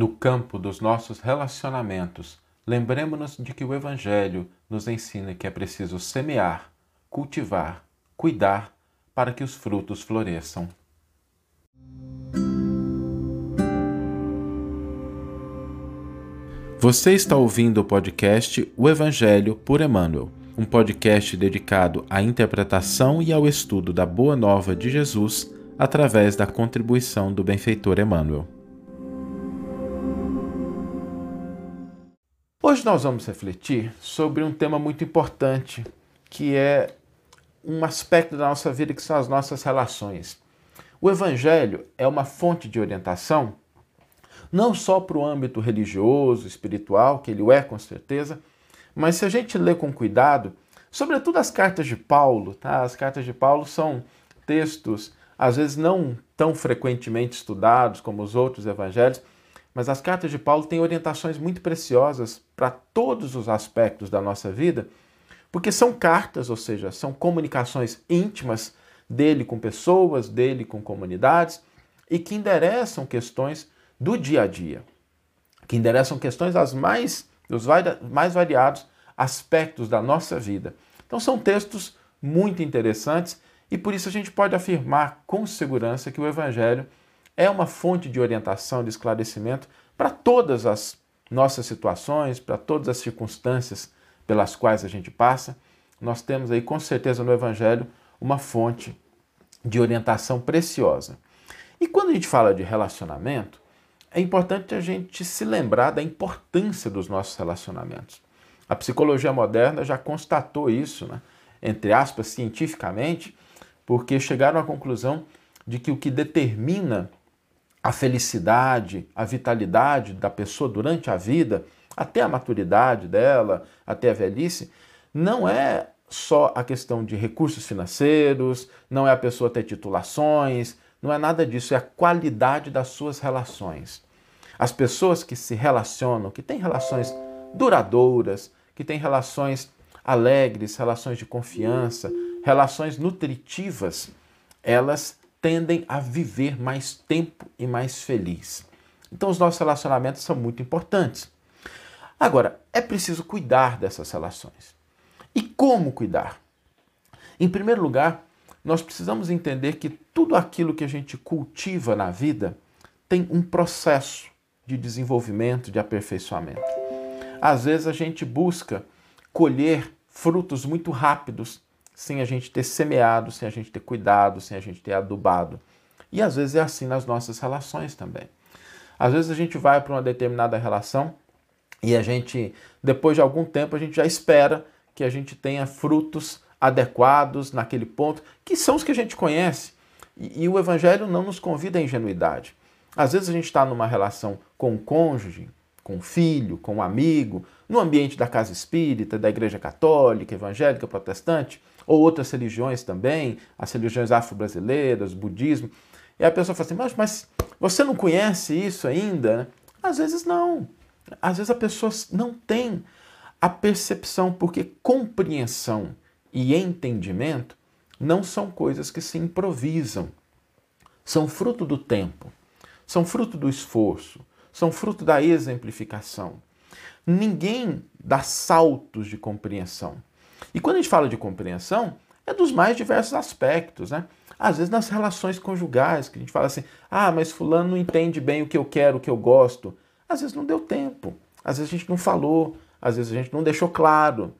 No campo dos nossos relacionamentos, lembremos-nos de que o Evangelho nos ensina que é preciso semear, cultivar, cuidar para que os frutos floresçam. Você está ouvindo o podcast O Evangelho por Emmanuel, um podcast dedicado à interpretação e ao estudo da Boa Nova de Jesus através da contribuição do benfeitor Emmanuel. Hoje nós vamos refletir sobre um tema muito importante, que é um aspecto da nossa vida que são as nossas relações. O Evangelho é uma fonte de orientação, não só para o âmbito religioso, espiritual, que ele é com certeza, mas se a gente lê com cuidado, sobretudo as cartas de Paulo, tá? As cartas de Paulo são textos, às vezes não tão frequentemente estudados como os outros evangelhos, mas as cartas de Paulo têm orientações muito preciosas para todos os aspectos da nossa vida, porque são cartas, ou seja, são comunicações íntimas dele com pessoas, dele com comunidades e que endereçam questões do dia a dia, que endereçam questões as mais dos mais variados aspectos da nossa vida. Então são textos muito interessantes e por isso a gente pode afirmar com segurança que o evangelho é uma fonte de orientação, de esclarecimento para todas as nossas situações, para todas as circunstâncias pelas quais a gente passa. Nós temos aí com certeza no Evangelho uma fonte de orientação preciosa. E quando a gente fala de relacionamento, é importante a gente se lembrar da importância dos nossos relacionamentos. A psicologia moderna já constatou isso, né? entre aspas, cientificamente, porque chegaram à conclusão de que o que determina a felicidade, a vitalidade da pessoa durante a vida, até a maturidade dela, até a velhice, não é só a questão de recursos financeiros, não é a pessoa ter titulações, não é nada disso, é a qualidade das suas relações. As pessoas que se relacionam, que têm relações duradouras, que têm relações alegres, relações de confiança, relações nutritivas, elas tendem a viver mais tempo e mais feliz. Então, os nossos relacionamentos são muito importantes. Agora, é preciso cuidar dessas relações. E como cuidar? Em primeiro lugar, nós precisamos entender que tudo aquilo que a gente cultiva na vida tem um processo de desenvolvimento, de aperfeiçoamento. Às vezes a gente busca colher frutos muito rápidos sem a gente ter semeado, sem a gente ter cuidado, sem a gente ter adubado. E às vezes é assim nas nossas relações também. Às vezes a gente vai para uma determinada relação e a gente, depois de algum tempo, a gente já espera que a gente tenha frutos adequados naquele ponto, que são os que a gente conhece. E, e o Evangelho não nos convida à ingenuidade. Às vezes a gente está numa relação com o cônjuge, com o filho, com o amigo, no ambiente da casa espírita, da igreja católica, evangélica, protestante, ou outras religiões também, as religiões afro-brasileiras, budismo. E a pessoa fala assim, mas, mas você não conhece isso ainda? Às vezes não. Às vezes a pessoa não tem a percepção, porque compreensão e entendimento não são coisas que se improvisam. São fruto do tempo, são fruto do esforço, são fruto da exemplificação. Ninguém dá saltos de compreensão. E quando a gente fala de compreensão, é dos mais diversos aspectos, né? Às vezes nas relações conjugais, que a gente fala assim, ah, mas fulano não entende bem o que eu quero, o que eu gosto. Às vezes não deu tempo, às vezes a gente não falou, às vezes a gente não deixou claro.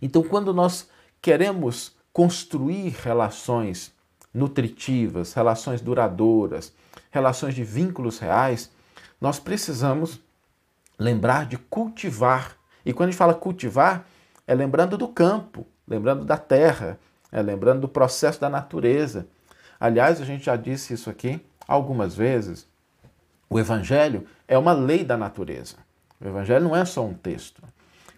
Então, quando nós queremos construir relações nutritivas, relações duradouras, relações de vínculos reais, nós precisamos lembrar de cultivar. E quando a gente fala cultivar, é lembrando do campo, lembrando da terra, é lembrando do processo da natureza. Aliás, a gente já disse isso aqui algumas vezes. O Evangelho é uma lei da natureza. O Evangelho não é só um texto.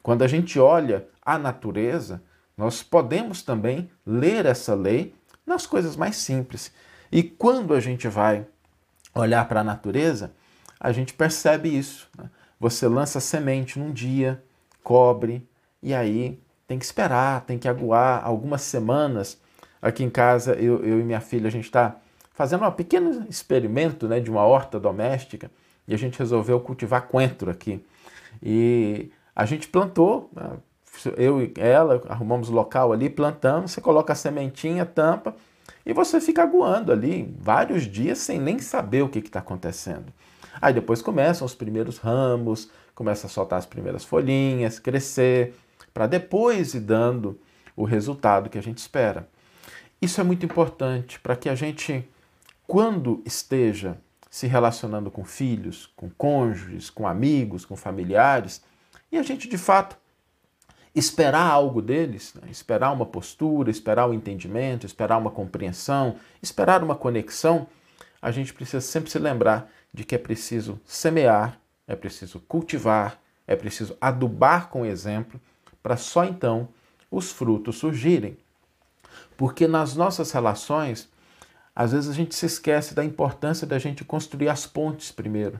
Quando a gente olha a natureza, nós podemos também ler essa lei nas coisas mais simples. E quando a gente vai olhar para a natureza, a gente percebe isso. Né? Você lança semente num dia, cobre, e aí tem que esperar, tem que aguar algumas semanas. Aqui em casa, eu, eu e minha filha, a gente está fazendo um pequeno experimento né, de uma horta doméstica. e a gente resolveu cultivar coentro aqui. E a gente plantou, né, eu e ela arrumamos local ali, plantamos, você coloca a sementinha, tampa e você fica aguando ali vários dias sem nem saber o que está acontecendo. Aí depois começam os primeiros ramos, começa a soltar as primeiras folhinhas, crescer, para depois ir dando o resultado que a gente espera. Isso é muito importante para que a gente, quando esteja se relacionando com filhos, com cônjuges, com amigos, com familiares, e a gente de fato esperar algo deles, né? esperar uma postura, esperar o um entendimento, esperar uma compreensão, esperar uma conexão, a gente precisa sempre se lembrar de que é preciso semear, é preciso cultivar, é preciso adubar com exemplo, para só então os frutos surgirem. Porque nas nossas relações, às vezes a gente se esquece da importância da gente construir as pontes primeiro.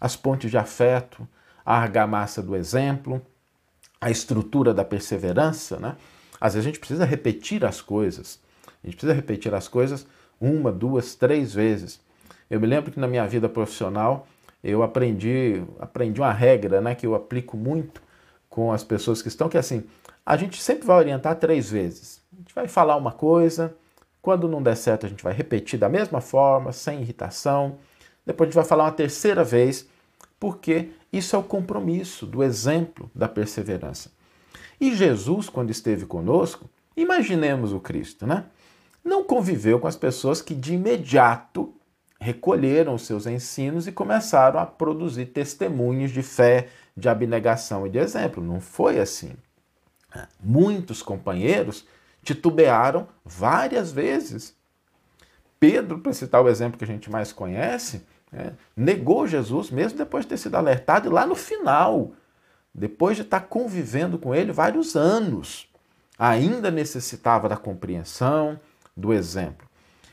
As pontes de afeto, a argamassa do exemplo, a estrutura da perseverança, né? Às vezes a gente precisa repetir as coisas. A gente precisa repetir as coisas uma, duas, três vezes. Eu me lembro que na minha vida profissional eu aprendi, aprendi uma regra, né, que eu aplico muito com as pessoas que estão, que é assim, a gente sempre vai orientar três vezes. A gente vai falar uma coisa, quando não der certo a gente vai repetir da mesma forma, sem irritação. Depois a gente vai falar uma terceira vez, porque isso é o compromisso do exemplo da perseverança. E Jesus, quando esteve conosco, imaginemos o Cristo, né? Não conviveu com as pessoas que de imediato recolheram os seus ensinos e começaram a produzir testemunhos de fé, de abnegação e de exemplo. Não foi assim. Muitos companheiros titubearam várias vezes. Pedro, para citar o exemplo que a gente mais conhece, é, negou Jesus mesmo depois de ter sido alertado, e lá no final, depois de estar convivendo com ele vários anos, ainda necessitava da compreensão, do exemplo.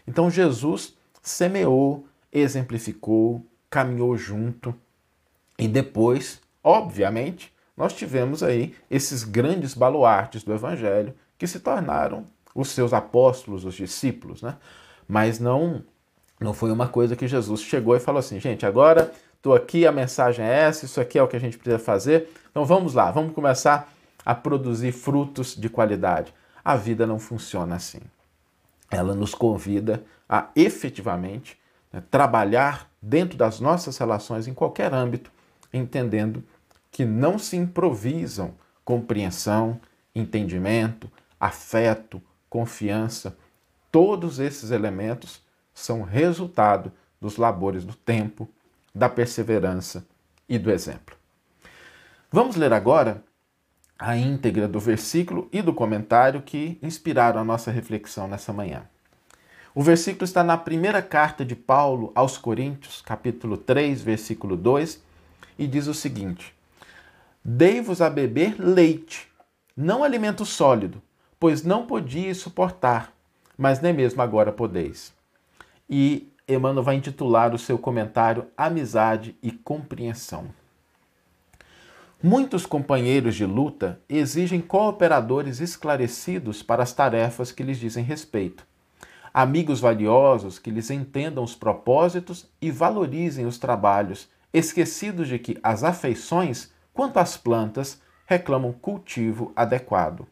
Então Jesus semeou, exemplificou, caminhou junto e depois, obviamente, nós tivemos aí esses grandes baluartes do evangelho que se tornaram os seus apóstolos, os discípulos, né? Mas não não foi uma coisa que Jesus chegou e falou assim, gente, agora estou aqui, a mensagem é essa, isso aqui é o que a gente precisa fazer. Então vamos lá, vamos começar a produzir frutos de qualidade. A vida não funciona assim. Ela nos convida a efetivamente né, trabalhar dentro das nossas relações em qualquer âmbito, entendendo que não se improvisam compreensão, entendimento, afeto, confiança. Todos esses elementos são resultado dos labores do tempo, da perseverança e do exemplo. Vamos ler agora a íntegra do versículo e do comentário que inspiraram a nossa reflexão nessa manhã. O versículo está na primeira carta de Paulo aos Coríntios, capítulo 3, versículo 2, e diz o seguinte: Dei-vos a beber leite, não alimento sólido, pois não podíeis suportar, mas nem mesmo agora podeis e Emmanuel vai intitular o seu comentário Amizade e Compreensão. Muitos companheiros de luta exigem cooperadores esclarecidos para as tarefas que lhes dizem respeito. Amigos valiosos que lhes entendam os propósitos e valorizem os trabalhos, esquecidos de que as afeições, quanto às plantas, reclamam cultivo adequado.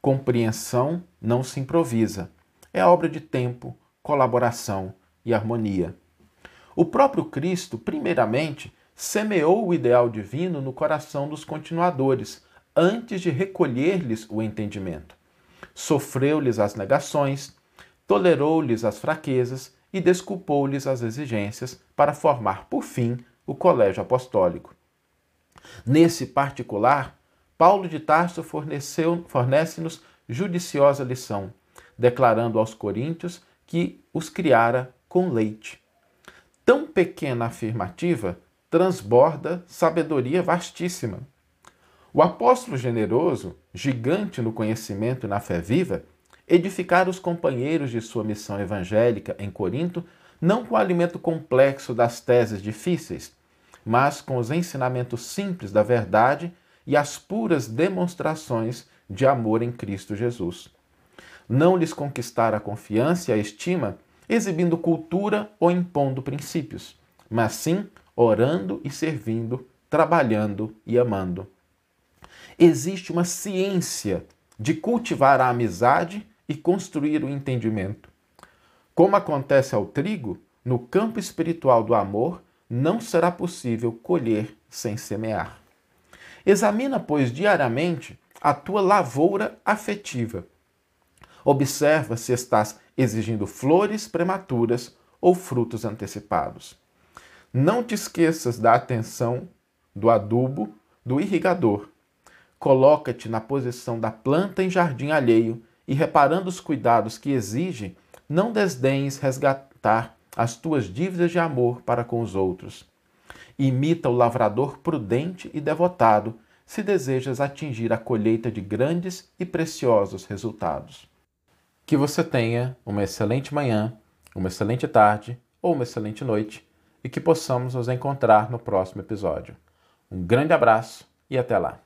Compreensão não se improvisa, é obra de tempo, colaboração e harmonia. O próprio Cristo, primeiramente, semeou o ideal divino no coração dos continuadores, antes de recolher-lhes o entendimento. Sofreu-lhes as negações, tolerou-lhes as fraquezas e desculpou-lhes as exigências para formar, por fim, o colégio apostólico. Nesse particular, Paulo de Tarso fornece-nos judiciosa lição, declarando aos coríntios que os criara com leite. Tão pequena afirmativa transborda sabedoria vastíssima. O apóstolo generoso, gigante no conhecimento e na fé viva, edificara os companheiros de sua missão evangélica em Corinto não com o alimento complexo das teses difíceis, mas com os ensinamentos simples da verdade e as puras demonstrações de amor em Cristo Jesus não lhes conquistar a confiança e a estima exibindo cultura ou impondo princípios, mas sim orando e servindo, trabalhando e amando. Existe uma ciência de cultivar a amizade e construir o entendimento. Como acontece ao trigo, no campo espiritual do amor não será possível colher sem semear. Examina, pois, diariamente a tua lavoura afetiva. Observa se estás exigindo flores prematuras ou frutos antecipados. Não te esqueças da atenção, do adubo, do irrigador. Coloca-te na posição da planta em jardim alheio e, reparando os cuidados que exige, não desdenhes resgatar as tuas dívidas de amor para com os outros. Imita o lavrador prudente e devotado se desejas atingir a colheita de grandes e preciosos resultados. Que você tenha uma excelente manhã, uma excelente tarde ou uma excelente noite e que possamos nos encontrar no próximo episódio. Um grande abraço e até lá!